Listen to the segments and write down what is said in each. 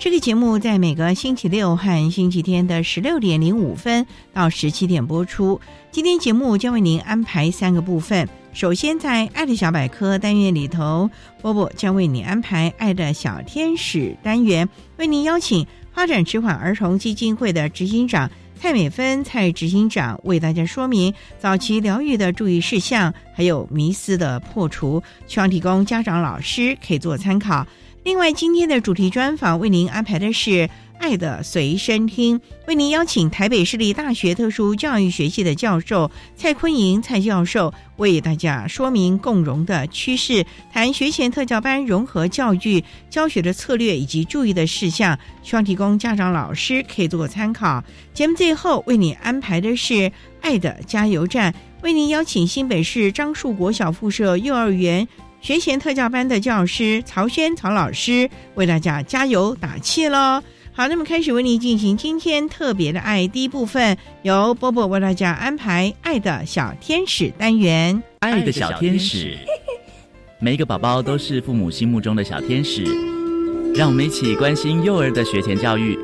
这个节目在每个星期六和星期天的十六点零五分到十七点播出。今天节目将为您安排三个部分。首先，在“爱的小百科”单元里头，波波将为你安排“爱的小天使”单元，为您邀请发展迟缓儿童基金会的执行长蔡美芬蔡执行长为大家说明早期疗愈的注意事项，还有迷思的破除，希望提供家长、老师可以做参考。另外，今天的主题专访为您安排的是《爱的随身听》，为您邀请台北市立大学特殊教育学系的教授蔡坤莹蔡教授为大家说明共融的趋势，谈学前特教班融合教育教学的策略以及注意的事项，希望提供家长老师可以做参考。节目最后为你安排的是《爱的加油站》，为您邀请新北市樟树国小附设幼儿园。学前特教班的教师曹轩曹老师为大家加油打气喽！好，那么开始为您进行今天特别的爱第一部分，由波波为大家安排“爱的小天使”单元。爱的小天使，每一个宝宝都是父母心目中的小天使。让我们一起关心幼儿的学前教育，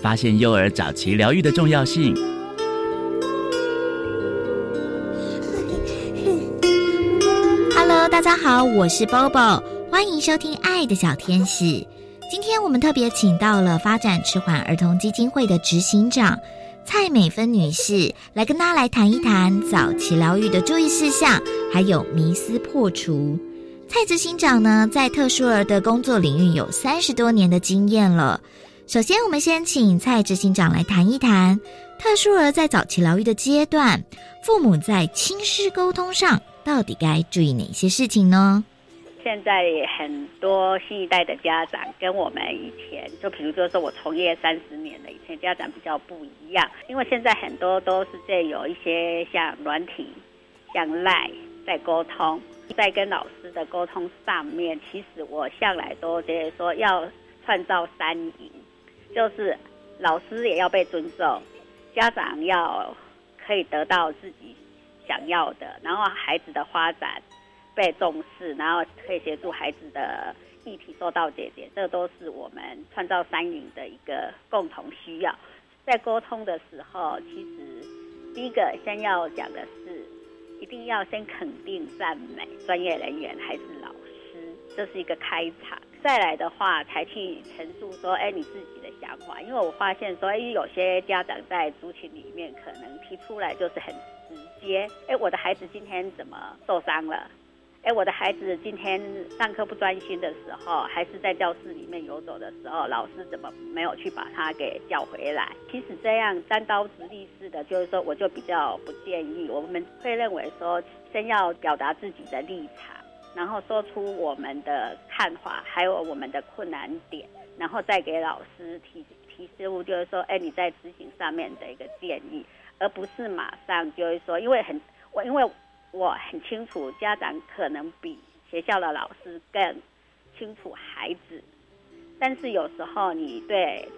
发现幼儿早期疗愈的重要性。大家好，我是 Bobo，欢迎收听《爱的小天使》。今天我们特别请到了发展迟缓儿童基金会的执行长蔡美芬女士，来跟大家来谈一谈早期疗愈的注意事项，还有迷思破除。蔡执行长呢，在特殊儿的工作领域有三十多年的经验了。首先，我们先请蔡执行长来谈一谈特殊儿在早期疗愈的阶段，父母在亲师沟通上。到底该注意哪些事情呢？现在很多新一代的家长跟我们以前，就比如说我从业三十年的以前家长比较不一样，因为现在很多都是在有一些像软体、像赖在沟通，在跟老师的沟通上面，其实我向来都觉得说要创造三赢，就是老师也要被尊重，家长要可以得到自己。想要的，然后孩子的发展被重视，然后可以协助孩子的议题做到解决，这都是我们创造三赢的一个共同需要。在沟通的时候，其实第一个先要讲的是，一定要先肯定赞美专业人员还是老师，这是一个开场。再来的话，才去陈述说，哎，你自己的想法。因为我发现说，哎，有些家长在族群里面可能提出来就是很。直接，哎，我的孩子今天怎么受伤了？哎，我的孩子今天上课不专心的时候，还是在教室里面游走的时候，老师怎么没有去把他给叫回来？其实这样单刀直入式的，就是说，我就比较不建议。我们会认为说，先要表达自己的立场，然后说出我们的看法，还有我们的困难点，然后再给老师提提示物，就是说，哎，你在执行上面的一个建议。而不是马上就会说，因为很我因为我很清楚，家长可能比学校的老师更清楚孩子，但是有时候你对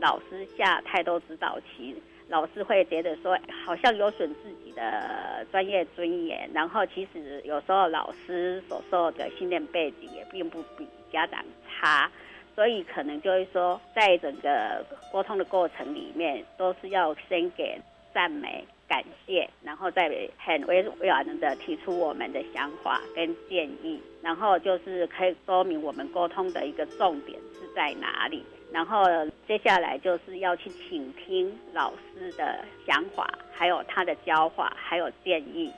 老师下太多指导棋，老师会觉得说好像有损自己的专业尊严，然后其实有时候老师所受的训练背景也并不比家长差，所以可能就会说，在整个沟通的过程里面，都是要先给赞美。感谢，然后再很委婉的提出我们的想法跟建议，然后就是可以说明我们沟通的一个重点是在哪里，然后接下来就是要去倾听老师的想法，还有他的教法，还有建议，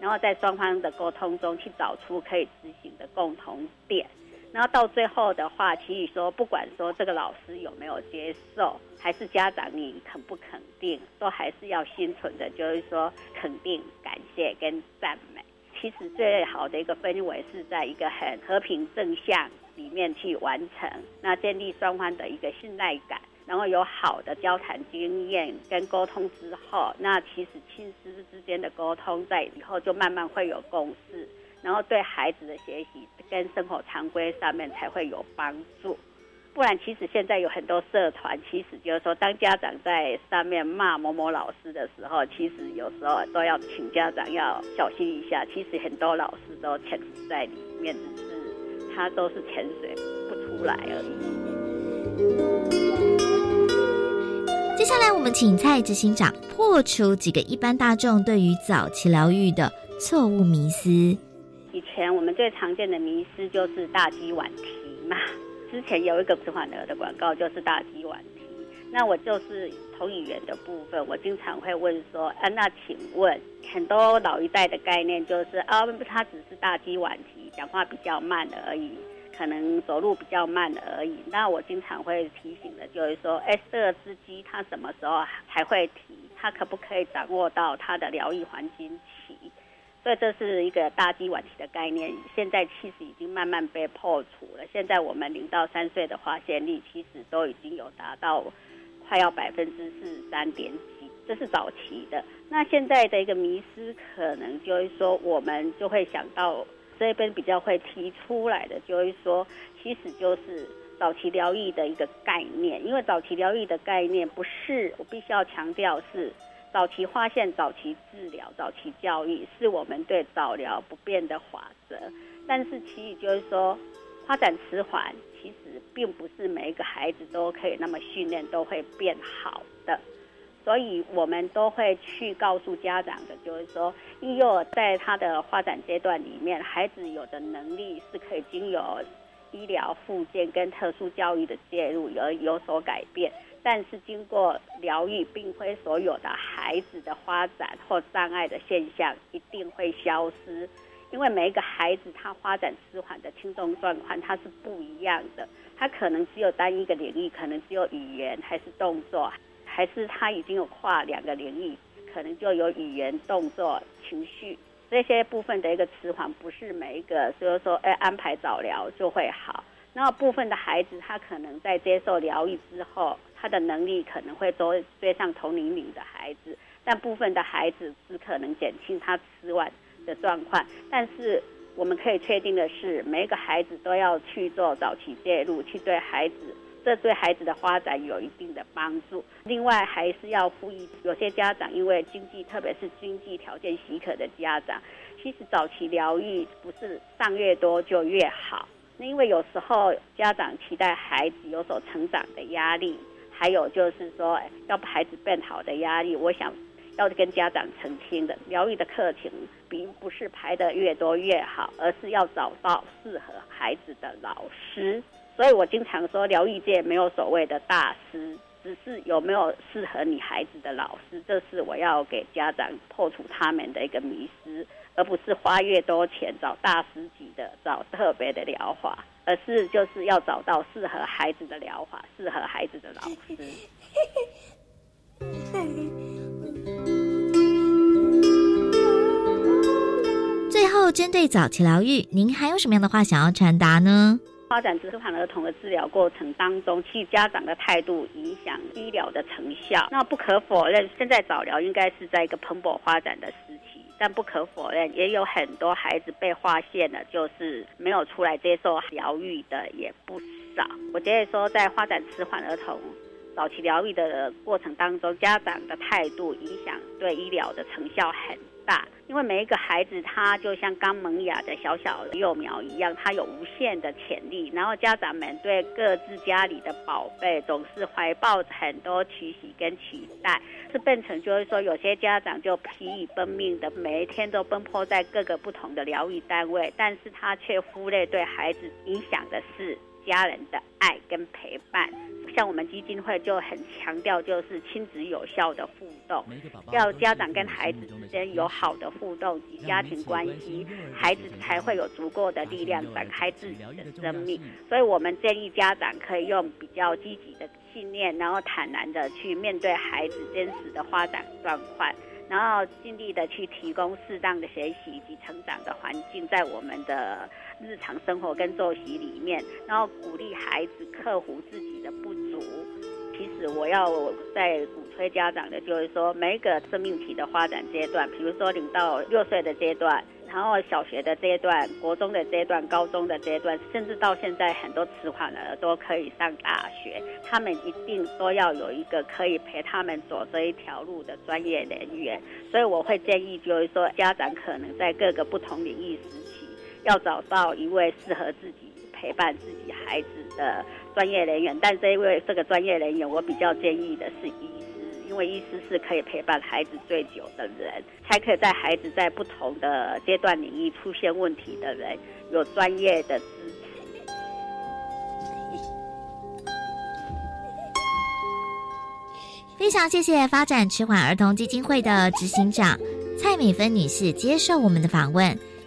然后在双方的沟通中去找出可以执行的共同点。然后到最后的话，其实说不管说这个老师有没有接受，还是家长你肯不肯定，都还是要心存的，就是说肯定、感谢跟赞美。其实最好的一个氛围是在一个很和平正向里面去完成，那建立双方的一个信赖感，然后有好的交谈经验跟沟通之后，那其实亲师之间的沟通在以后就慢慢会有共识。然后对孩子的学习跟生活常规上面才会有帮助，不然其实现在有很多社团，其实就是说，当家长在上面骂某某老师的时候，其实有时候都要请家长要小心一下。其实很多老师都潜伏在里面，只是他都是潜水不出来而已。接下来，我们请蔡执行长破除几个一般大众对于早期疗愈的错误迷思。前我们最常见的迷思就是大鸡晚啼嘛。之前有一个迟缓儿的广告就是大鸡晚啼。那我就是同语言的部分，我经常会问说：啊，那请问很多老一代的概念就是啊，他只是大鸡晚啼，讲话比较慢而已，可能走路比较慢而已。那我经常会提醒的就是说：哎，这个只鸡它什么时候还会啼？它可不可以掌握到它的疗愈环境期？所以这是一个大鸡晚期的概念，现在其实已经慢慢被破除了。现在我们零到三岁的发现率其实都已经有达到快要百分之四十三点几，这是早期的。那现在的一个迷失，可能就是说，我们就会想到这边比较会提出来的，就是说，其实就是早期疗愈的一个概念。因为早期疗愈的概念不是，我必须要强调是。早期发现、早期治疗、早期教育是我们对早疗不变的法则。但是，其实就是说，发展迟缓，其实并不是每一个孩子都可以那么训练都会变好的。所以我们都会去告诉家长的，就是说，婴幼儿在他的发展阶段里面，孩子有的能力是可以经由医疗、附件跟特殊教育的介入而有所改变。但是经过疗愈，并非所有的孩子的发展或障碍的现象一定会消失，因为每一个孩子他发展迟缓的轻重状况他是不一样的，他可能只有单一个领域，可能只有语言还是动作，还是他已经有跨两个领域，可能就有语言、动作、情绪这些部分的一个迟缓，不是每一个所以说哎安排早疗就会好。那部分的孩子他可能在接受疗愈之后。他的能力可能会追追上同龄龄的孩子，但部分的孩子只可能减轻他吃完的状况。但是我们可以确定的是，每一个孩子都要去做早期介入，去对孩子，这对孩子的发展有一定的帮助。另外，还是要呼吁有些家长，因为经济，特别是经济条件许可的家长，其实早期疗愈不是上越多就越好。那因为有时候家长期待孩子有所成长的压力。还有就是说，要孩子变好的压力，我想要跟家长澄清的，疗愈的课程并不是排的越多越好，而是要找到适合孩子的老师。所以我经常说，疗愈界没有所谓的大师，只是有没有适合你孩子的老师，这是我要给家长破除他们的一个迷思，而不是花越多钱找大师级的，找特别的疗法。而是就是要找到适合孩子的疗法，适合孩子的老师。最后，针对早期疗愈，您还有什么样的话想要传达呢？发展迟缓儿童的治疗过程当中，其实家长的态度影响医疗的成效。那不可否认，现在早疗应该是在一个蓬勃发展的时期。但不可否认，也有很多孩子被划线了，就是没有出来接受疗愈的也不少。我觉得说，在发展迟缓儿童早期疗愈的过程当中，家长的态度影响对医疗的成效很大。因为每一个孩子他就像刚萌芽的小小幼苗一样，他有无限的潜力。然后家长们对各自家里的宝贝总是怀抱很多期许跟期待，是变成就是说有些家长就疲于奔命的每一天都奔波在各个不同的疗愈单位，但是他却忽略对孩子影响的事家人的爱跟陪伴。像我们基金会就很强调，就是亲子有效的互动，要家长跟孩子之间有好的互动及家庭关系，孩子才会有足够的力量展开自己的生命。所以我们建议家长可以用比较积极的信念，然后坦然的去面对孩子真实的发展状况，然后尽力的去提供适当的学习以及成长的环境，在我们的。日常生活跟作息里面，然后鼓励孩子克服自己的不足。其实我要在鼓吹家长的，就是说每一个生命体的发展阶段，比如说零到六岁的阶段，然后小学的阶段、国中的阶段、高中的阶段，甚至到现在很多迟缓的都可以上大学，他们一定都要有一个可以陪他们走这一条路的专业人员。所以我会建议，就是说家长可能在各个不同领域时。要找到一位适合自己陪伴自己孩子的专业人员，但这一位这个专业人员，我比较建议的是医师，因为医师是可以陪伴孩子最久的人，才可以在孩子在不同的阶段领域出现问题的人有专业的支持。非常谢谢发展迟缓儿童基金会的执行长蔡美芬女士接受我们的访问。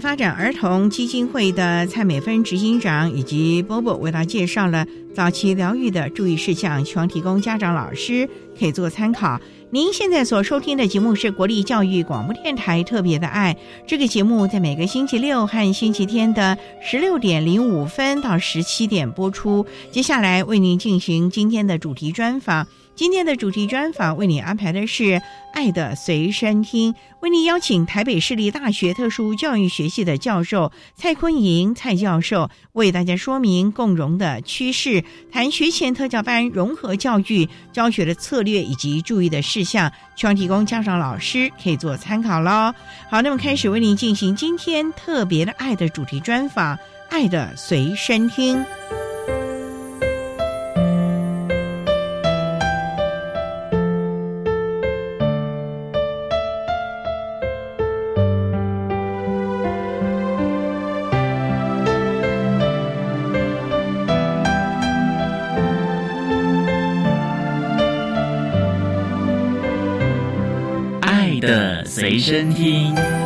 发展儿童基金会的蔡美芬执行长以及波波为大家介绍了早期疗愈的注意事项，希望提供家长、老师可以做参考。您现在所收听的节目是国立教育广播电台特别的爱，这个节目在每个星期六和星期天的十六点零五分到十七点播出。接下来为您进行今天的主题专访。今天的主题专访为你安排的是《爱的随身听》，为您邀请台北市立大学特殊教育学系的教授蔡坤莹蔡教授为大家说明共融的趋势，谈学前特教班融合教育教学的策略以及注意的事项，希望提供家长老师可以做参考喽。好，那么开始为您进行今天特别的爱的主题专访，《爱的随身听》。身听。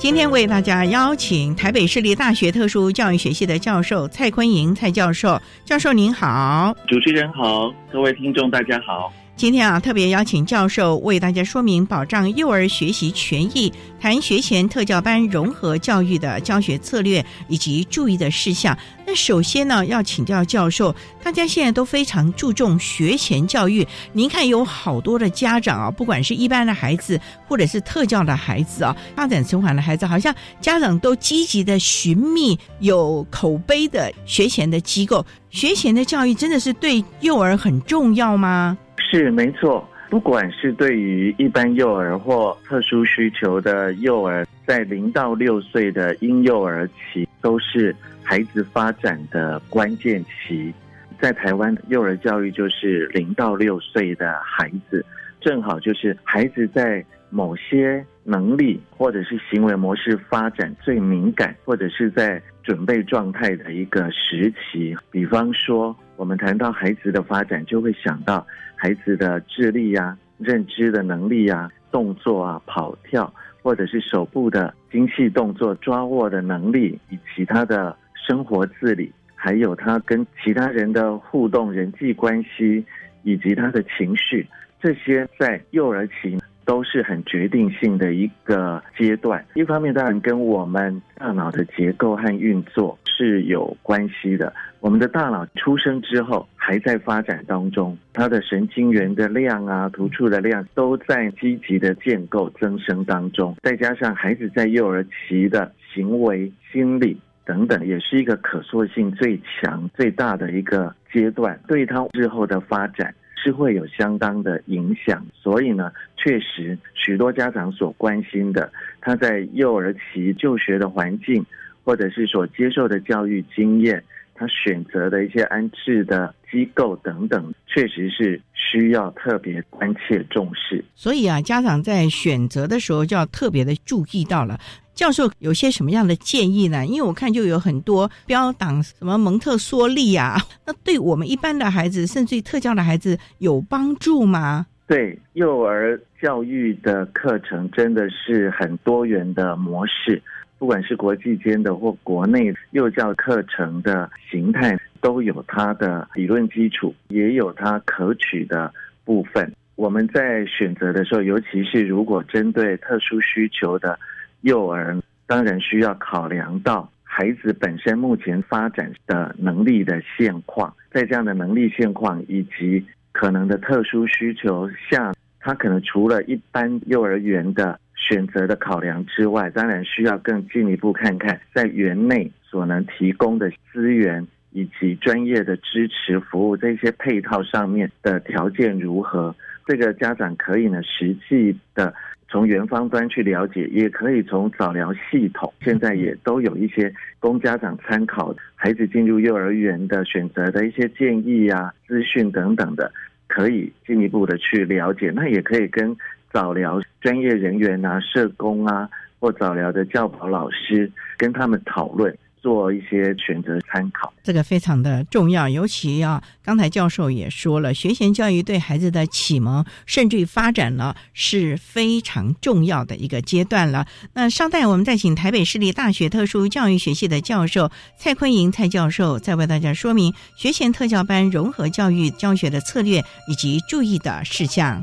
今天为大家邀请台北市立大学特殊教育学系的教授蔡坤莹蔡教授，教授您好，主持人好，各位听众大家好。今天啊，特别邀请教授为大家说明保障幼儿学习权益，谈学前特教班融合教育的教学策略以及注意的事项。那首先呢，要请教教授，大家现在都非常注重学前教育。您看，有好多的家长啊，不管是一般的孩子，或者是特教的孩子啊，发展迟缓的孩子，好像家长都积极的寻觅有口碑的学前的机构。学前的教育真的是对幼儿很重要吗？是没错，不管是对于一般幼儿或特殊需求的幼儿，在零到六岁的婴幼儿期，都是孩子发展的关键期。在台湾，幼儿教育就是零到六岁的孩子，正好就是孩子在某些能力或者是行为模式发展最敏感，或者是在准备状态的一个时期。比方说。我们谈到孩子的发展，就会想到孩子的智力呀、认知的能力呀、动作啊、跑跳，或者是手部的精细动作、抓握的能力，以及他的生活自理，还有他跟其他人的互动、人际关系，以及他的情绪，这些在幼儿期。都是很决定性的一个阶段。一方面，当然跟我们大脑的结构和运作是有关系的。我们的大脑出生之后还在发展当中，它的神经元的量啊、突触的量都在积极的建构增生当中。再加上孩子在幼儿期的行为、心理等等，也是一个可塑性最强、最大的一个阶段，对他日后的发展。是会有相当的影响，所以呢，确实许多家长所关心的，他在幼儿期就学的环境，或者是所接受的教育经验，他选择的一些安置的机构等等，确实是需要特别关切重视。所以啊，家长在选择的时候就要特别的注意到了。教授有些什么样的建议呢？因为我看就有很多标榜什么蒙特梭利啊，那对我们一般的孩子，甚至于特教的孩子有帮助吗？对，幼儿教育的课程真的是很多元的模式，不管是国际间的或国内幼教课程的形态，都有它的理论基础，也有它可取的部分。我们在选择的时候，尤其是如果针对特殊需求的。幼儿当然需要考量到孩子本身目前发展的能力的现况，在这样的能力现况以及可能的特殊需求下，他可能除了一般幼儿园的选择的考量之外，当然需要更进一步看看在园内所能提供的资源以及专业的支持服务这些配套上面的条件如何。这个家长可以呢实际的。从园方端去了解，也可以从早疗系统，现在也都有一些供家长参考，孩子进入幼儿园的选择的一些建议啊、资讯等等的，可以进一步的去了解。那也可以跟早疗专业人员啊、社工啊，或早疗的教保老师跟他们讨论。做一些选择参考，这个非常的重要。尤其啊，刚才教授也说了，学前教育对孩子的启蒙甚至于发展呢是非常重要的一个阶段了。那稍待，我们再请台北市立大学特殊教育学系的教授蔡坤莹蔡教授，再为大家说明学前特教班融合教育教学的策略以及注意的事项。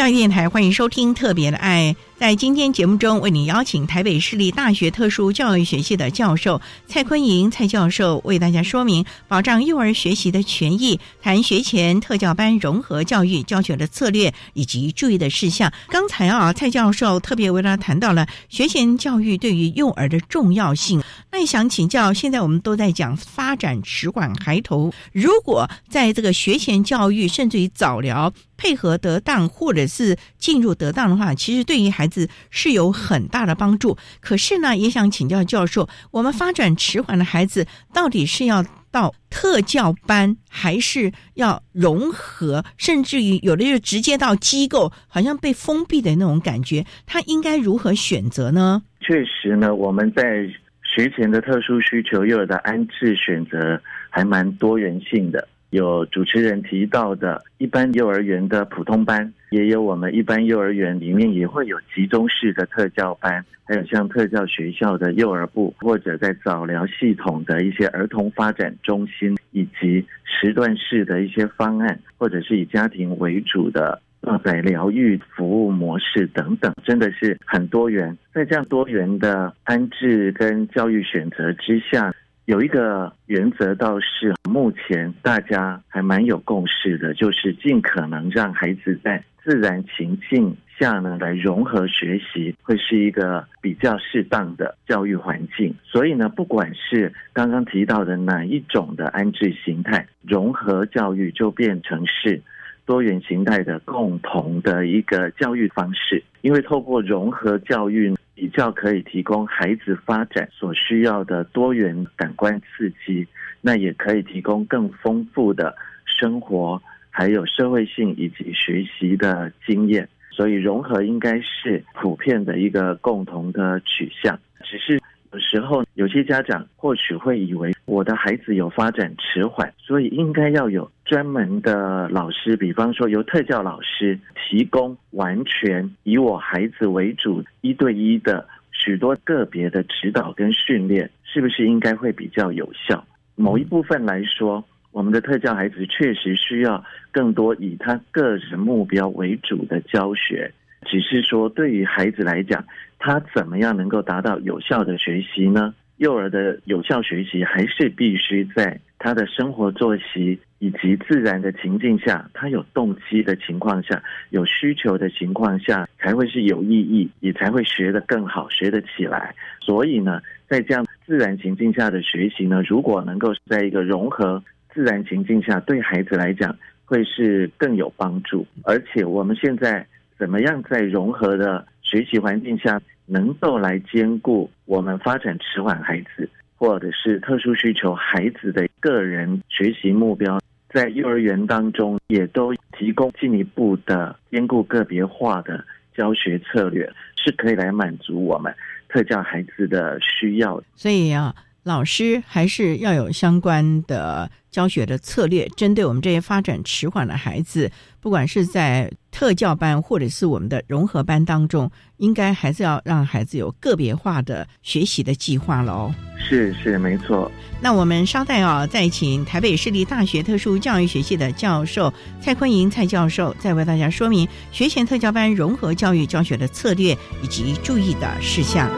教育电台，欢迎收听《特别的爱》。在今天节目中，为你邀请台北市立大学特殊教育学系的教授蔡坤莹蔡教授，为大家说明保障幼儿学习的权益，谈学前特教班融合教育教学的策略以及注意的事项。刚才啊，蔡教授特别为大家谈到了学前教育对于幼儿的重要性。那也想请教，现在我们都在讲发展迟缓孩童，如果在这个学前教育，甚至于早疗配合得当，或者是进入得当的话，其实对于孩子是有很大的帮助。可是呢，也想请教教授，我们发展迟缓的孩子，到底是要到特教班，还是要融合，甚至于有的就直接到机构，好像被封闭的那种感觉，他应该如何选择呢？确实呢，我们在学前的特殊需求幼儿的安置选择还蛮多元性的。有主持人提到的一般幼儿园的普通班，也有我们一般幼儿园里面也会有集中式的特教班，还有像特教学校的幼儿部，或者在早疗系统的一些儿童发展中心，以及时段式的一些方案，或者是以家庭为主的呃在疗愈服务模式等等，真的是很多元。在这样多元的安置跟教育选择之下。有一个原则倒是目前大家还蛮有共识的，就是尽可能让孩子在自然情境下呢来融合学习，会是一个比较适当的教育环境。所以呢，不管是刚刚提到的哪一种的安置形态，融合教育就变成是多元形态的共同的一个教育方式，因为透过融合教育。比较可以提供孩子发展所需要的多元感官刺激，那也可以提供更丰富的生活，还有社会性以及学习的经验。所以融合应该是普遍的一个共同的取向，只是。有时候，有些家长或许会以为我的孩子有发展迟缓，所以应该要有专门的老师，比方说由特教老师提供完全以我孩子为主、一对一的许多个别的指导跟训练，是不是应该会比较有效？某一部分来说，我们的特教孩子确实需要更多以他个人目标为主的教学。只是说，对于孩子来讲，他怎么样能够达到有效的学习呢？幼儿的有效学习还是必须在他的生活作息以及自然的情境下，他有动机的情况下，有需求的情况下，才会是有意义，也才会学得更好，学得起来。所以呢，在这样自然情境下的学习呢，如果能够在一个融合自然情境下，对孩子来讲会是更有帮助。而且我们现在。怎么样在融合的学习环境下，能够来兼顾我们发展迟缓孩子或者是特殊需求孩子的个人学习目标，在幼儿园当中也都提供进一步的兼顾个别化的教学策略，是可以来满足我们特教孩子的需要。所以啊，老师还是要有相关的教学的策略，针对我们这些发展迟缓的孩子，不管是在。特教班或者是我们的融合班当中，应该还是要让孩子有个别化的学习的计划喽。是是没错。那我们稍待啊，再请台北市立大学特殊教育学系的教授蔡坤莹蔡教授，再为大家说明学前特教班融合教育教学的策略以及注意的事项。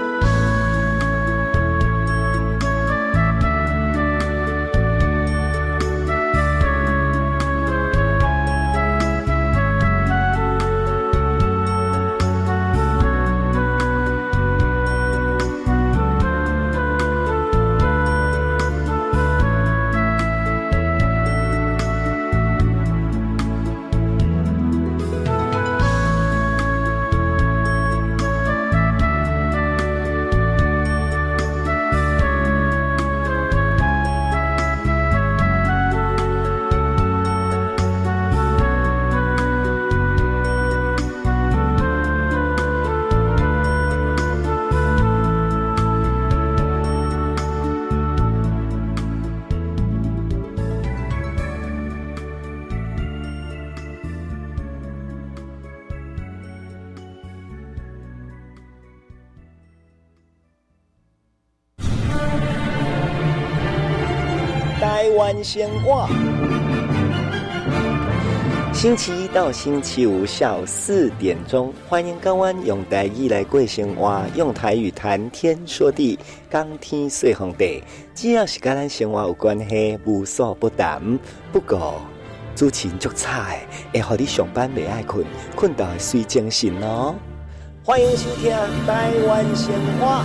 先话，星期一到星期五下午四点钟，欢迎港湾用台语来过生活，用台语谈天说地，讲天说红地，只要是跟咱生活有关系，无所不谈。不过主持人足差，会让你上班未爱困，困到睡精神哦。欢迎收听台湾鲜花。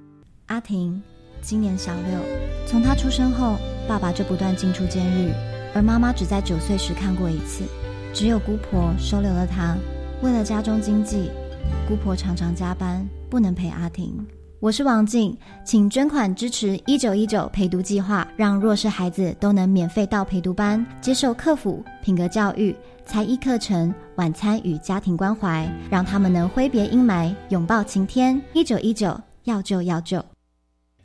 阿婷今年小六，从她出生后，爸爸就不断进出监狱，而妈妈只在九岁时看过一次。只有姑婆收留了她。为了家中经济，姑婆常常加班，不能陪阿婷。我是王静，请捐款支持一九一九陪读计划，让弱势孩子都能免费到陪读班，接受客服、品格教育、才艺课程、晚餐与家庭关怀，让他们能挥别阴霾，拥抱晴天。一九一九，要救要救。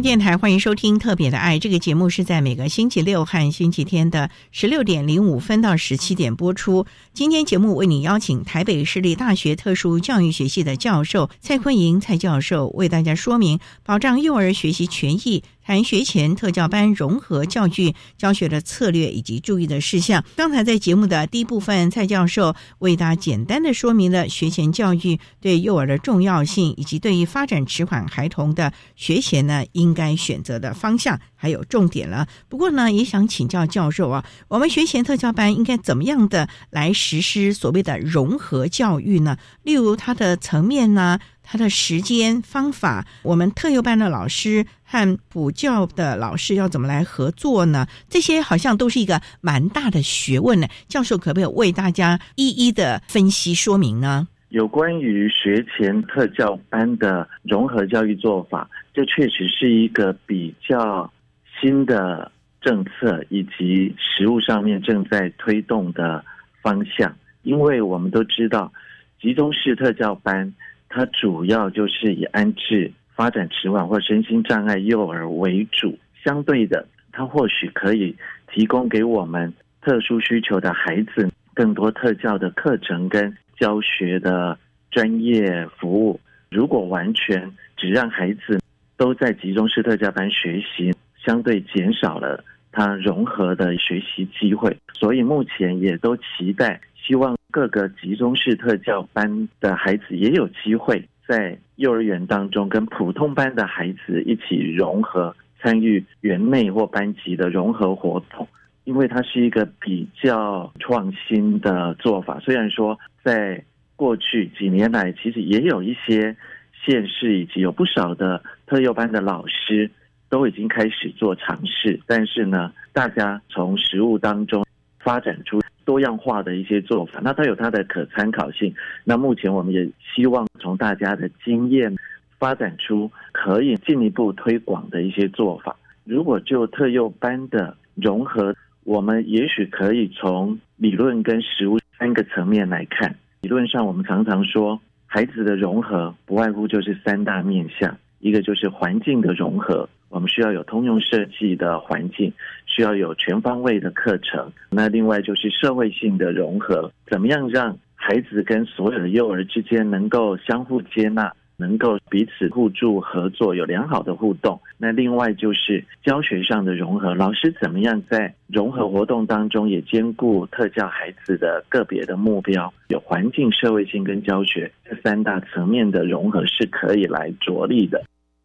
电台欢迎收听《特别的爱》这个节目，是在每个星期六和星期天的十六点零五分到十七点播出。今天节目为你邀请台北市立大学特殊教育学系的教授蔡坤莹蔡教授，为大家说明保障幼儿学习权益。谈学前特教班融合教具教学的策略以及注意的事项。刚才在节目的第一部分，蔡教授为大家简单的说明了学前教育对幼儿的重要性，以及对于发展迟缓孩童的学前呢应该选择的方向还有重点了。不过呢，也想请教教授啊，我们学前特教班应该怎么样的来实施所谓的融合教育呢？例如它的层面呢？他的时间方法，我们特幼班的老师和补教的老师要怎么来合作呢？这些好像都是一个蛮大的学问呢。教授可不可以为大家一一的分析说明呢？有关于学前特教班的融合教育做法，这确实是一个比较新的政策，以及实务上面正在推动的方向。因为我们都知道，集中式特教班。它主要就是以安置发展迟缓或身心障碍幼儿为主，相对的，它或许可以提供给我们特殊需求的孩子更多特教的课程跟教学的专业服务。如果完全只让孩子都在集中式特教班学习，相对减少了他融合的学习机会。所以目前也都期待。希望各个集中式特教班的孩子也有机会在幼儿园当中跟普通班的孩子一起融合，参与园内或班级的融合活动。因为它是一个比较创新的做法。虽然说在过去几年来，其实也有一些县市以及有不少的特幼班的老师都已经开始做尝试，但是呢，大家从实物当中发展出。多样化的一些做法，那它有它的可参考性。那目前我们也希望从大家的经验发展出可以进一步推广的一些做法。如果就特幼班的融合，我们也许可以从理论跟实务三个层面来看。理论上，我们常常说，孩子的融合不外乎就是三大面向，一个就是环境的融合。我们需要有通用设计的环境，需要有全方位的课程。那另外就是社会性的融合，怎么样让孩子跟所有的幼儿之间能够相互接纳、能够彼此互助合作，有良好的互动。那另外就是教学上的融合，老师怎么样在融合活动当中也兼顾特教孩子的个别的目标，有环境、社会性跟教学这三大层面的融合是可以来着力的。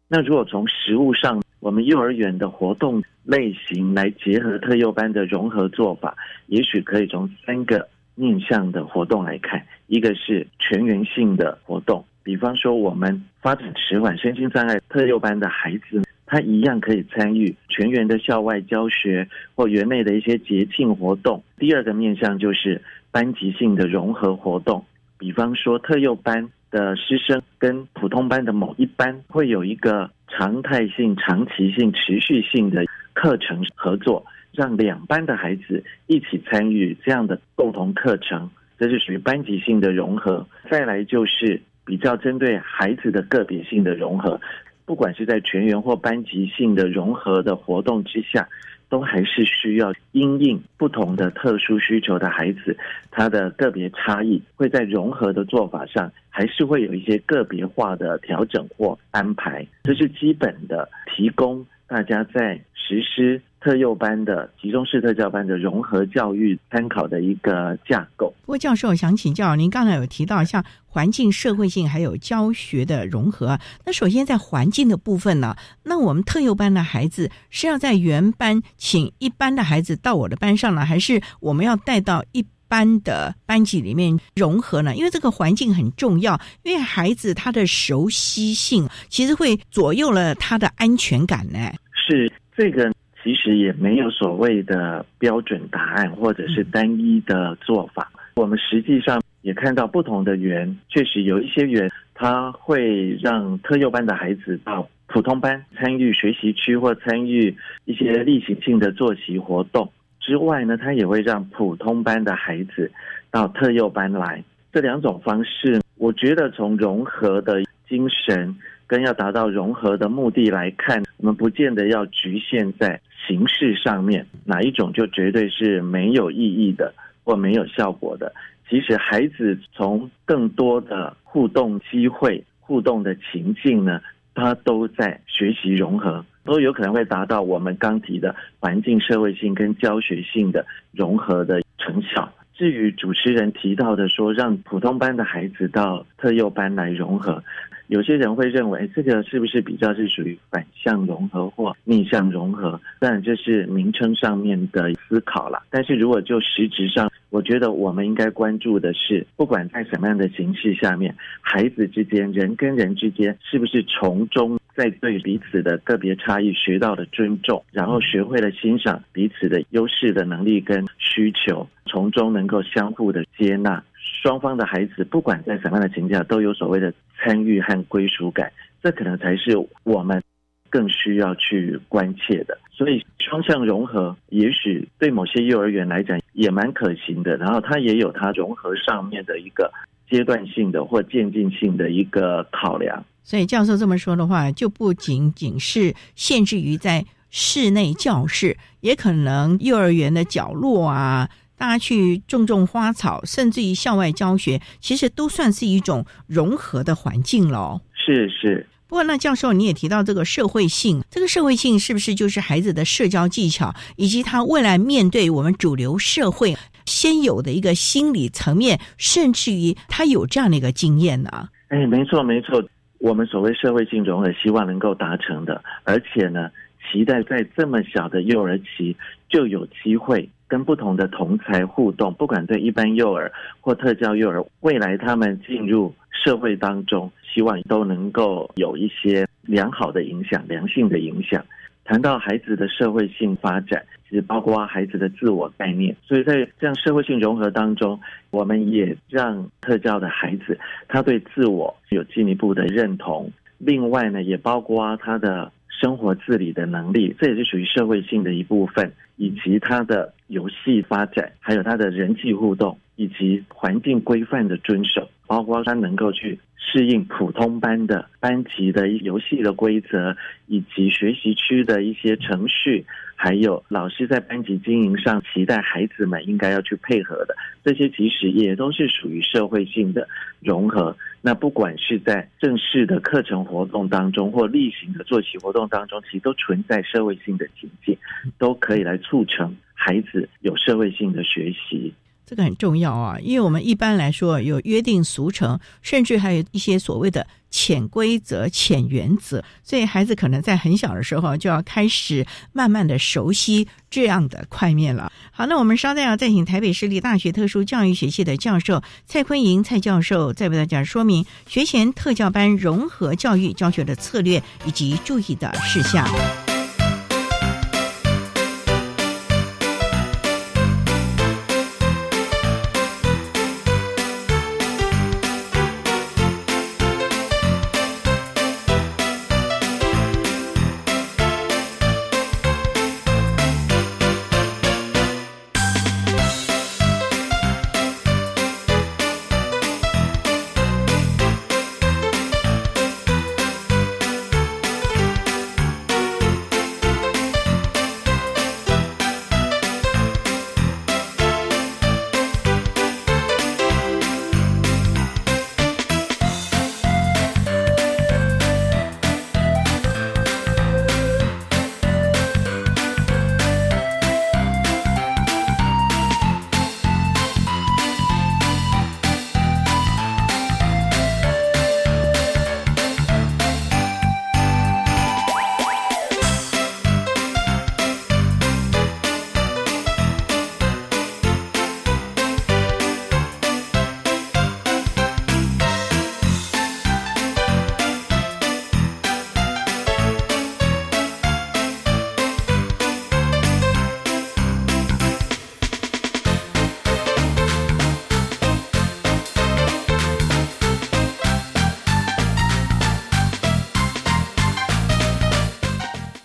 那如果从实物上，我们幼儿园的活动类型来结合特幼班的融合做法，也许可以从三个面向的活动来看，一个是全员性的活动。比方说，我们发展迟缓、身心障碍特幼班的孩子，他一样可以参与全员的校外教学或园内的一些节庆活动。第二个面向就是班级性的融合活动，比方说特幼班的师生跟普通班的某一班会有一个常态性、长期性、持续性的课程合作，让两班的孩子一起参与这样的共同课程，这是属于班级性的融合。再来就是。比较针对孩子的个别性的融合，不管是在全员或班级性的融合的活动之下，都还是需要因应不同的特殊需求的孩子，他的个别差异会在融合的做法上，还是会有一些个别化的调整或安排。这是基本的，提供大家在实施。特幼班的集中式特教班的融合教育参考的一个架构。不过，教授想请教您，刚才有提到像环境、社会性还有教学的融合。那首先在环境的部分呢，那我们特幼班的孩子是要在原班请一般的孩子到我的班上呢，还是我们要带到一般的班级里面融合呢？因为这个环境很重要，因为孩子他的熟悉性其实会左右了他的安全感呢。是这个。其实也没有所谓的标准答案，或者是单一的做法。我们实际上也看到不同的园，确实有一些园，他会让特幼班的孩子到普通班参与学习区或参与一些例行性的作息活动之外呢，他也会让普通班的孩子到特幼班来。这两种方式，我觉得从融合的精神跟要达到融合的目的来看，我们不见得要局限在。形式上面哪一种就绝对是没有意义的或没有效果的。其实孩子从更多的互动机会、互动的情境呢，他都在学习融合，都有可能会达到我们刚提的环境、社会性跟教学性的融合的成效。至于主持人提到的说，让普通班的孩子到特幼班来融合。有些人会认为，这个是不是比较是属于反向融合或逆向融合？当然，这是名称上面的思考了。但是如果就实质上，我觉得我们应该关注的是，不管在什么样的形式下面，孩子之间、人跟人之间，是不是从中在对彼此的个别差异学到了尊重，然后学会了欣赏彼此的优势的能力跟需求，从中能够相互的接纳。双方的孩子，不管在什么样的情境下，都有所谓的参与和归属感，这可能才是我们更需要去关切的。所以，双向融合也许对某些幼儿园来讲也蛮可行的，然后它也有它融合上面的一个阶段性的或渐进性的一个考量。所以，教授这么说的话，就不仅仅是限制于在室内教室，也可能幼儿园的角落啊。大家去种种花草，甚至于校外教学，其实都算是一种融合的环境喽。是是。不过，那教授你也提到这个社会性，这个社会性是不是就是孩子的社交技巧，以及他未来面对我们主流社会先有的一个心理层面，甚至于他有这样的一个经验呢？哎，没错没错，我们所谓社会性融合，希望能够达成的，而且呢，期待在这么小的幼儿期就有机会。跟不同的同才互动，不管对一般幼儿或特教幼儿，未来他们进入社会当中，希望都能够有一些良好的影响、良性的影响。谈到孩子的社会性发展，实包括孩子的自我概念，所以在这样社会性融合当中，我们也让特教的孩子他对自我有进一步的认同。另外呢，也包括他的生活自理的能力，这也是属于社会性的一部分。以及他的游戏发展，还有他的人际互动，以及环境规范的遵守，包括他能够去适应普通班的班级的游戏的规则，以及学习区的一些程序，还有老师在班级经营上期待孩子们应该要去配合的这些，其实也都是属于社会性的融合。那不管是在正式的课程活动当中，或例行的作息活动当中，其实都存在社会性的情境，都可以来促成孩子有社会性的学习。这个很重要啊，因为我们一般来说有约定俗成，甚至还有一些所谓的潜规则、潜原则，所以孩子可能在很小的时候就要开始慢慢的熟悉这样的块面了。好，那我们稍待要再请台北市立大学特殊教育学系的教授蔡坤莹蔡教授，再为大家说明学前特教班融合教育教学的策略以及注意的事项。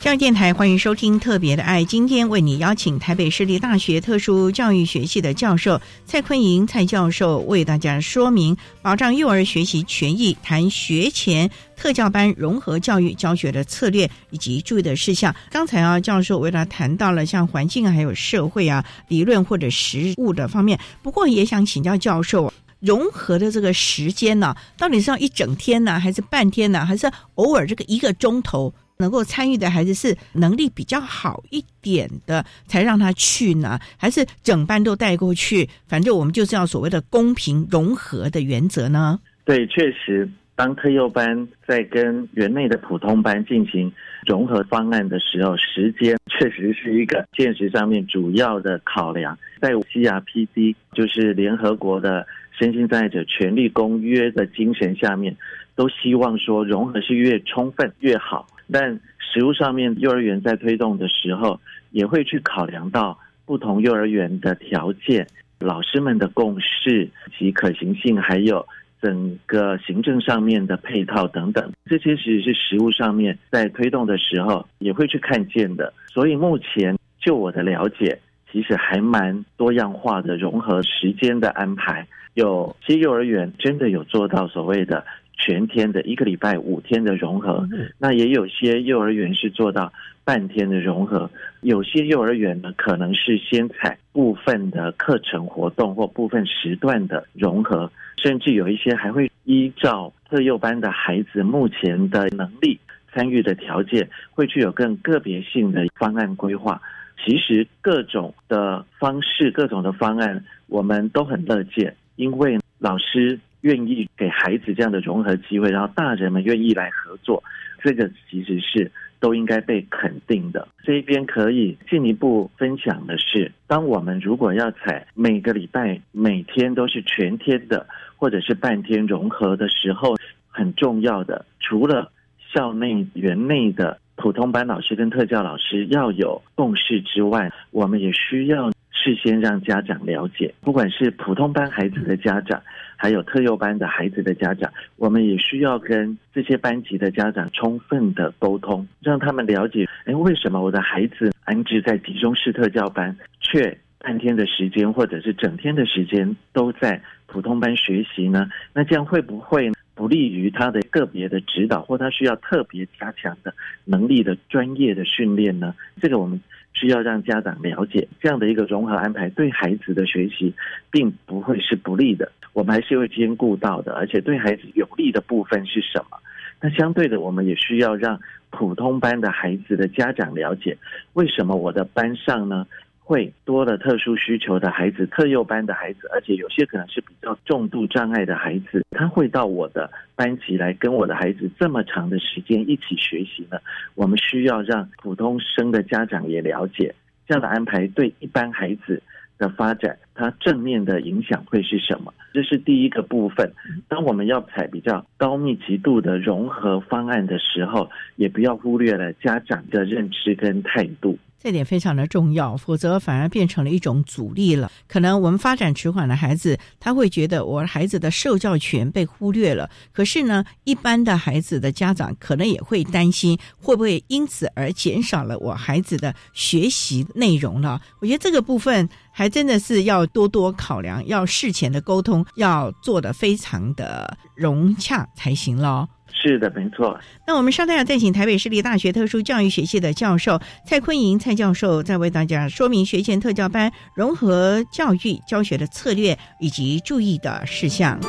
教育电台欢迎收听《特别的爱》，今天为你邀请台北市立大学特殊教育学系的教授蔡坤莹蔡教授为大家说明保障幼儿学习权益，谈学前特教班融合教育教学的策略以及注意的事项。刚才啊，教授为他谈到了像环境，还有社会啊理论或者实物的方面。不过也想请教教授，融合的这个时间呢，到底是要一整天呢，还是半天呢，还是偶尔这个一个钟头？能够参与的孩子是能力比较好一点的，才让他去呢？还是整班都带过去？反正我们就是要所谓的公平融合的原则呢？对，确实，当特幼班在跟园内的普通班进行融合方案的时候，时间确实是一个现实上面主要的考量。在 CRPD，就是联合国的身心障碍者权利公约的精神下面，都希望说融合是越充分越好。但实物上面，幼儿园在推动的时候，也会去考量到不同幼儿园的条件、老师们的共识及可行性，还有整个行政上面的配套等等，这些其实是实物上面在推动的时候也会去看见的。所以目前就我的了解，其实还蛮多样化的融合时间的安排，有些幼儿园真的有做到所谓的。全天的一个礼拜五天的融合，那也有些幼儿园是做到半天的融合，有些幼儿园呢可能是先采部分的课程活动或部分时段的融合，甚至有一些还会依照特幼班的孩子目前的能力、参与的条件，会具有更个别性的方案规划。其实各种的方式、各种的方案，我们都很乐见，因为老师。愿意给孩子这样的融合机会，然后大人们愿意来合作，这个其实是都应该被肯定的。这一边可以进一步分享的是，当我们如果要采每个礼拜每天都是全天的，或者是半天融合的时候，很重要的，除了校内园内的普通班老师跟特教老师要有共识之外，我们也需要。事先让家长了解，不管是普通班孩子的家长，还有特幼班的孩子的家长，我们也需要跟这些班级的家长充分的沟通，让他们了解，哎，为什么我的孩子安置在集中式特教班，却半天的时间或者是整天的时间都在普通班学习呢？那这样会不会不利于他的个别的指导，或他需要特别加强的能力的专业的训练呢？这个我们需要让家长了解，这样的一个融合安排对孩子的学习并不会是不利的，我们还是会兼顾到的，而且对孩子有利的部分是什么？那相对的，我们也需要让普通班的孩子的家长了解，为什么我的班上呢？会多了特殊需求的孩子，特幼班的孩子，而且有些可能是比较重度障碍的孩子，他会到我的班级来跟我的孩子这么长的时间一起学习呢？我们需要让普通生的家长也了解这样的安排对一般孩子的发展，它正面的影响会是什么？这是第一个部分。当我们要采比较高密集度的融合方案的时候，也不要忽略了家长的认知跟态度。这点非常的重要，否则反而变成了一种阻力了。可能我们发展迟缓的孩子，他会觉得我孩子的受教权被忽略了。可是呢，一般的孩子的家长可能也会担心，会不会因此而减少了我孩子的学习内容了？我觉得这个部分还真的是要多多考量，要事前的沟通要做的非常的融洽才行了。是的，没错。那我们稍待要再请台北市立大学特殊教育学系的教授蔡坤莹蔡教授，再为大家说明学前特教班融合教育教学的策略以及注意的事项。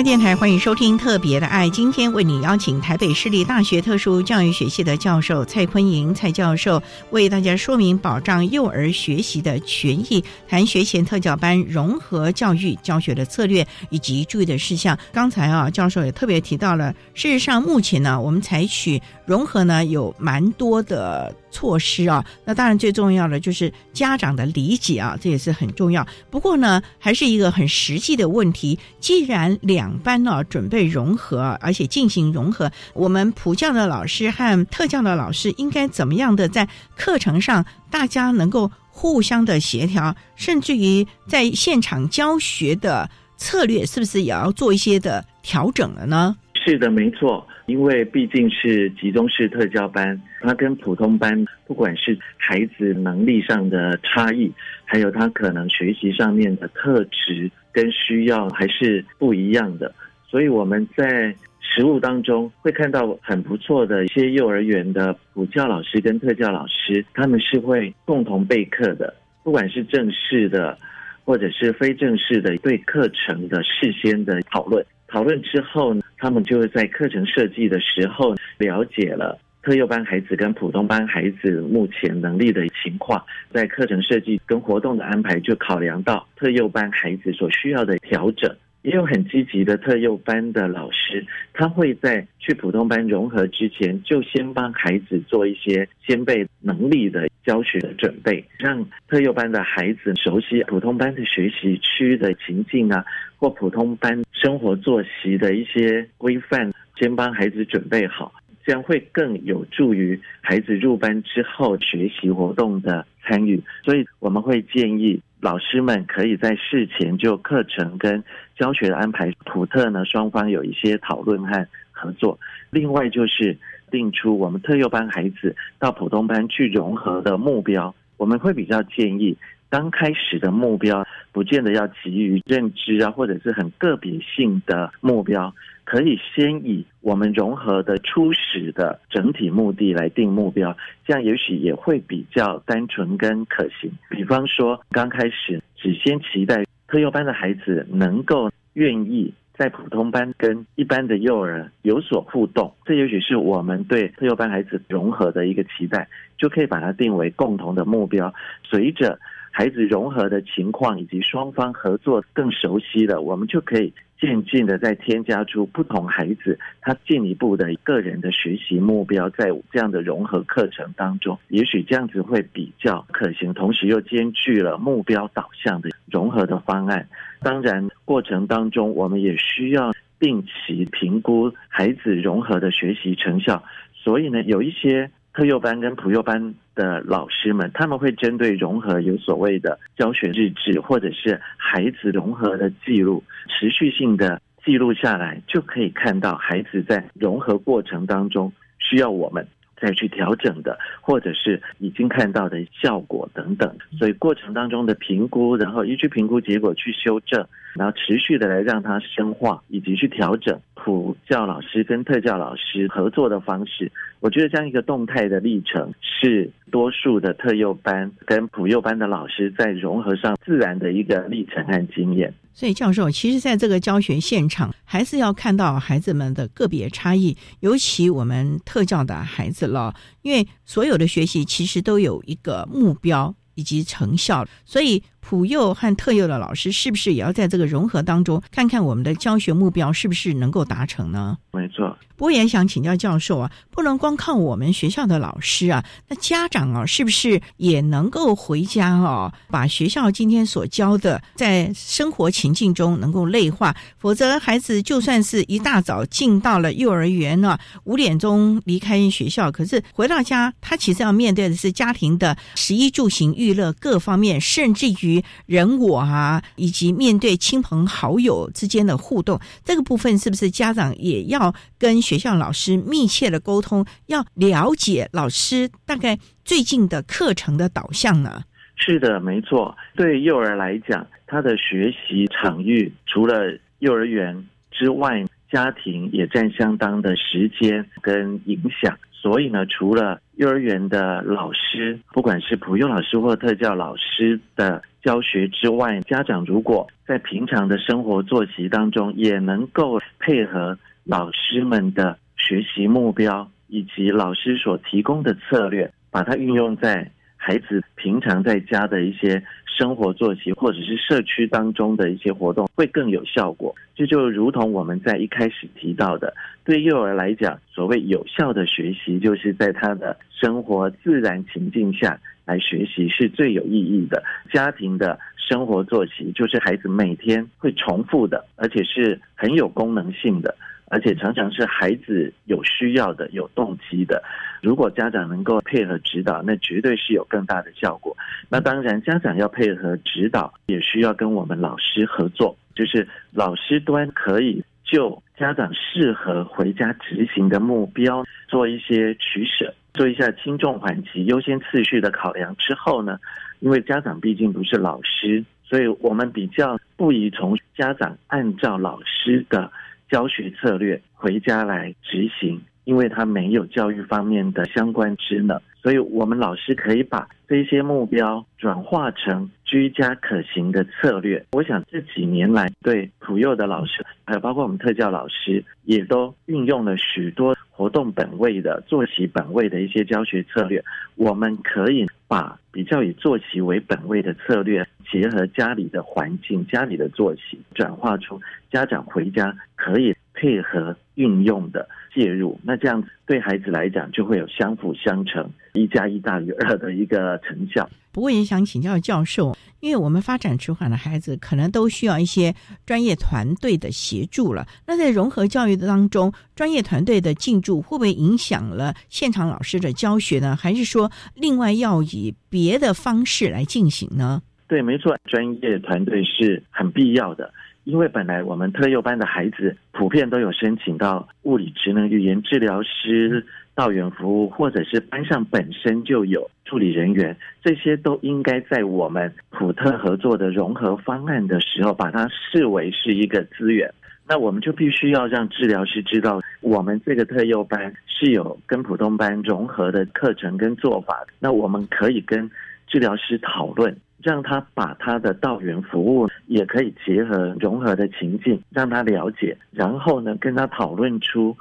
电台欢迎收听《特别的爱》，今天为你邀请台北市立大学特殊教育学系的教授蔡坤莹蔡教授，为大家说明保障幼儿学习的权益，谈学前特教班融合教育教学的策略以及注意的事项。刚才啊，教授也特别提到了，事实上目前呢，我们采取融合呢有蛮多的。措施啊，那当然最重要的就是家长的理解啊，这也是很重要。不过呢，还是一个很实际的问题。既然两两班呢准备融合，而且进行融合，我们普教的老师和特教的老师应该怎么样的在课程上，大家能够互相的协调，甚至于在现场教学的策略，是不是也要做一些的调整了呢？是的，没错。因为毕竟是集中式特教班，它跟普通班不管是孩子能力上的差异，还有他可能学习上面的特质跟需要还是不一样的，所以我们在实务当中会看到很不错的一些幼儿园的补教老师跟特教老师，他们是会共同备课的，不管是正式的或者是非正式的对课程的事先的讨论。讨论之后呢，他们就会在课程设计的时候了解了特幼班孩子跟普通班孩子目前能力的情况，在课程设计跟活动的安排就考量到特幼班孩子所需要的调整。也有很积极的特幼班的老师，他会在去普通班融合之前，就先帮孩子做一些先备能力的教学的准备，让特幼班的孩子熟悉普通班的学习区的情境啊，或普通班生活作息的一些规范，先帮孩子准备好。这样会更有助于孩子入班之后学习活动的参与。所以我们会建议老师们可以在事前就课程跟教学的安排，普特呢双方有一些讨论和合作。另外就是定出我们特幼班孩子到普通班去融合的目标，我们会比较建议。刚开始的目标不见得要急于认知啊，或者是很个别性的目标，可以先以我们融合的初始的整体目的来定目标，这样也许也会比较单纯跟可行。比方说，刚开始只先期待特幼班的孩子能够愿意在普通班跟一般的幼儿有所互动，这也许是我们对特幼班孩子融合的一个期待，就可以把它定为共同的目标。随着孩子融合的情况以及双方合作更熟悉了，我们就可以渐进的再添加出不同孩子他进一步的个人的学习目标，在这样的融合课程当中，也许这样子会比较可行，同时又兼具了目标导向的融合的方案。当然，过程当中我们也需要定期评估孩子融合的学习成效，所以呢，有一些。特幼班跟普幼班的老师们，他们会针对融合有所谓的教学日志，或者是孩子融合的记录，持续性的记录下来，就可以看到孩子在融合过程当中需要我们再去调整的，或者是已经看到的效果等等。所以过程当中的评估，然后依据评估结果去修正，然后持续的来让它深化，以及去调整普教老师跟特教老师合作的方式。我觉得这样一个动态的历程，是多数的特幼班跟普幼班的老师在融合上自然的一个历程和经验。所以，教授，其实在这个教学现场，还是要看到孩子们的个别差异，尤其我们特教的孩子了，因为所有的学习其实都有一个目标以及成效，所以。普幼和特幼的老师是不是也要在这个融合当中，看看我们的教学目标是不是能够达成呢？没错。不过也想请教教授啊，不能光靠我们学校的老师啊，那家长啊，是不是也能够回家哦，把学校今天所教的在生活情境中能够内化？否则孩子就算是一大早进到了幼儿园呢，五点钟离开学校，可是回到家，他其实要面对的是家庭的食衣住行娱乐各方面，甚至于。人我啊，以及面对亲朋好友之间的互动，这个部分是不是家长也要跟学校老师密切的沟通，要了解老师大概最近的课程的导向呢？是的，没错。对幼儿来讲，他的学习场域除了幼儿园之外，家庭也占相当的时间跟影响。所以呢，除了幼儿园的老师，不管是普幼老师或特教老师的教学之外，家长如果在平常的生活作息当中，也能够配合老师们的学习目标以及老师所提供的策略，把它运用在。孩子平常在家的一些生活作息，或者是社区当中的一些活动，会更有效果。这就如同我们在一开始提到的，对幼儿来讲，所谓有效的学习，就是在他的生活自然情境下来学习是最有意义的。家庭的生活作息，就是孩子每天会重复的，而且是很有功能性的。而且常常是孩子有需要的、有动机的。如果家长能够配合指导，那绝对是有更大的效果。那当然，家长要配合指导，也需要跟我们老师合作，就是老师端可以就家长适合回家执行的目标做一些取舍，做一下轻重缓急、优先次序的考量之后呢，因为家长毕竟不是老师，所以我们比较不宜从家长按照老师的。教学策略回家来执行，因为他没有教育方面的相关职能，所以我们老师可以把这些目标转化成居家可行的策略。我想这几年来，对普幼的老师，还有包括我们特教老师，也都运用了许多活动本位的、作息本位的一些教学策略。我们可以把比较以作息为本位的策略。结合家里的环境、家里的作息，转化出家长回家可以配合运用的介入，那这样子对孩子来讲就会有相辅相成、一加一大于二的一个成效。不过也想请教教授，因为我们发展迟缓的孩子可能都需要一些专业团队的协助了。那在融合教育当中，专业团队的进驻会不会影响了现场老师的教学呢？还是说另外要以别的方式来进行呢？对，没错，专业团队是很必要的。因为本来我们特幼班的孩子普遍都有申请到物理职能语言治疗师、道员服务，或者是班上本身就有助理人员，这些都应该在我们普特合作的融合方案的时候，把它视为是一个资源。那我们就必须要让治疗师知道，我们这个特幼班是有跟普通班融合的课程跟做法，那我们可以跟治疗师讨论。让他把他的道员服务也可以结合融合的情境，让他了解，然后呢跟他讨论出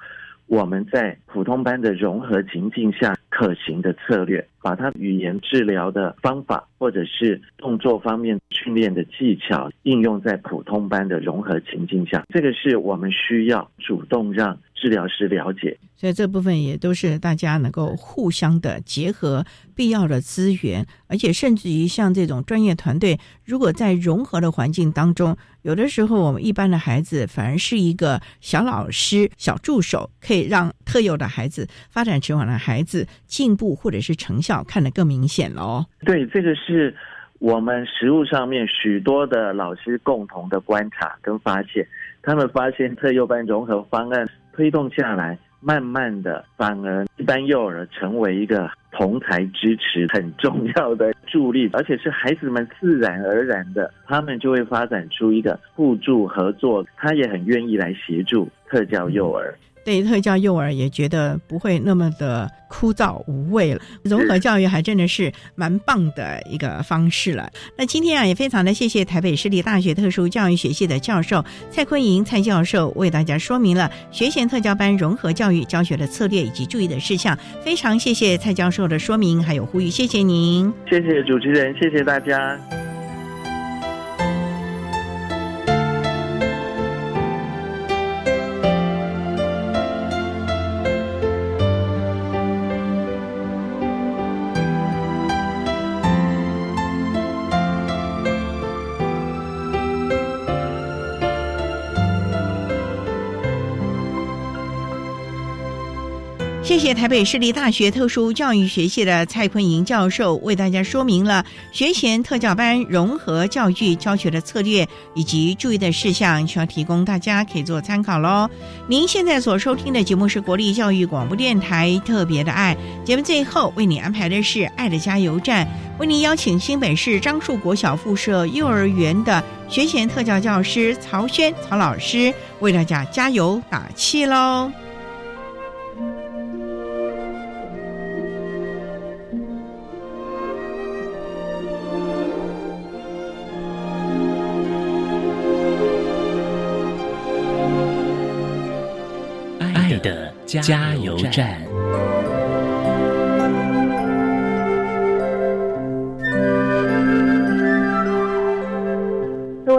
我们在普通班的融合情境下可行的策略，把他语言治疗的方法或者是动作方面训练的技巧应用在普通班的融合情境下，这个是我们需要主动让。治疗师了解，所以这部分也都是大家能够互相的结合必要的资源，而且甚至于像这种专业团队，如果在融合的环境当中，有的时候我们一般的孩子反而是一个小老师、小助手，可以让特有的孩子、发展迟缓的孩子进步或者是成效看得更明显哦。对，这个是我们实务上面许多的老师共同的观察跟发现，他们发现特幼班融合方案。推动下来，慢慢的，反而一般幼儿成为一个同台支持很重要的助力，而且是孩子们自然而然的，他们就会发展出一个互助合作，他也很愿意来协助特教幼儿。对特教幼儿也觉得不会那么的枯燥无味了，融合教育还真的是蛮棒的一个方式了。那今天啊，也非常的谢谢台北市立大学特殊教育学系的教授蔡坤莹蔡教授为大家说明了学前特教班融合教育教学的策略以及注意的事项。非常谢谢蔡教授的说明还有呼吁，谢谢您，谢谢主持人，谢谢大家。谢谢台北市立大学特殊教育学系的蔡坤莹教授为大家说明了学前特教班融合教育教学的策略以及注意的事项，需要提供大家可以做参考喽。您现在所收听的节目是国立教育广播电台特别的爱节目，最后为你安排的是爱的加油站，为您邀请新北市樟树国小附设幼儿园的学前特教教师曹轩曹老师为大家加油打气喽。加油站。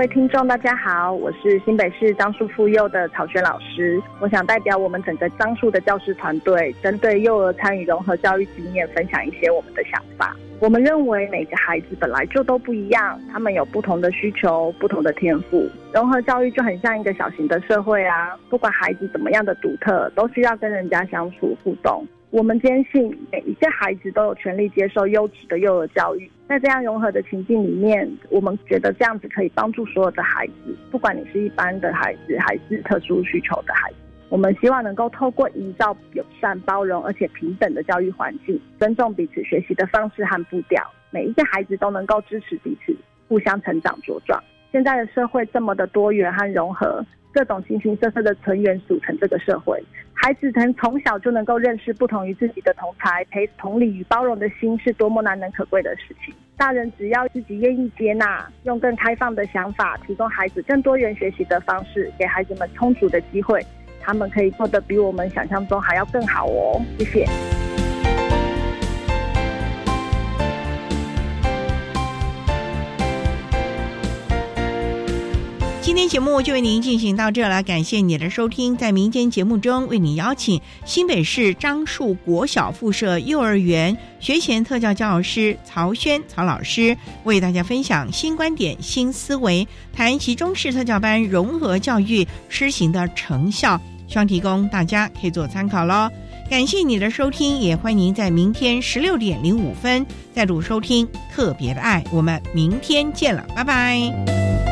位听众，大家好，我是新北市樟树妇幼的曹轩老师。我想代表我们整个樟树的教师团队，针对幼儿参与融合教育经验，分享一些我们的想法。我们认为每个孩子本来就都不一样，他们有不同的需求、不同的天赋。融合教育就很像一个小型的社会啊，不管孩子怎么样的独特，都需要跟人家相处互动。我们坚信每一个孩子都有权利接受优质的幼儿教育。在这样融合的情境里面，我们觉得这样子可以帮助所有的孩子，不管你是一般的孩子还是特殊需求的孩子。我们希望能够透过营造友善、包容而且平等的教育环境，尊重彼此学习的方式和步调，每一个孩子都能够支持彼此，互相成长茁壮。现在的社会这么的多元和融合，各种形形色色的成员组成这个社会，孩子能从小就能够认识不同于自己的同才，培同理与包容的心，是多么难能可贵的事情。大人只要自己愿意接纳，用更开放的想法，提供孩子更多元学习的方式，给孩子们充足的机会。他们可以做得比我们想象中还要更好哦，谢谢。今天节目就为您进行到这了，感谢你的收听。在民间节目中，为你邀请新北市樟树国小附设幼儿园学前特教教师曹轩曹老师，为大家分享新观点、新思维，谈其中式特教班融合教育施行的成效，希望提供大家可以做参考喽。感谢你的收听，也欢迎您在明天十六点零五分再度收听特别的爱。我们明天见了，拜拜。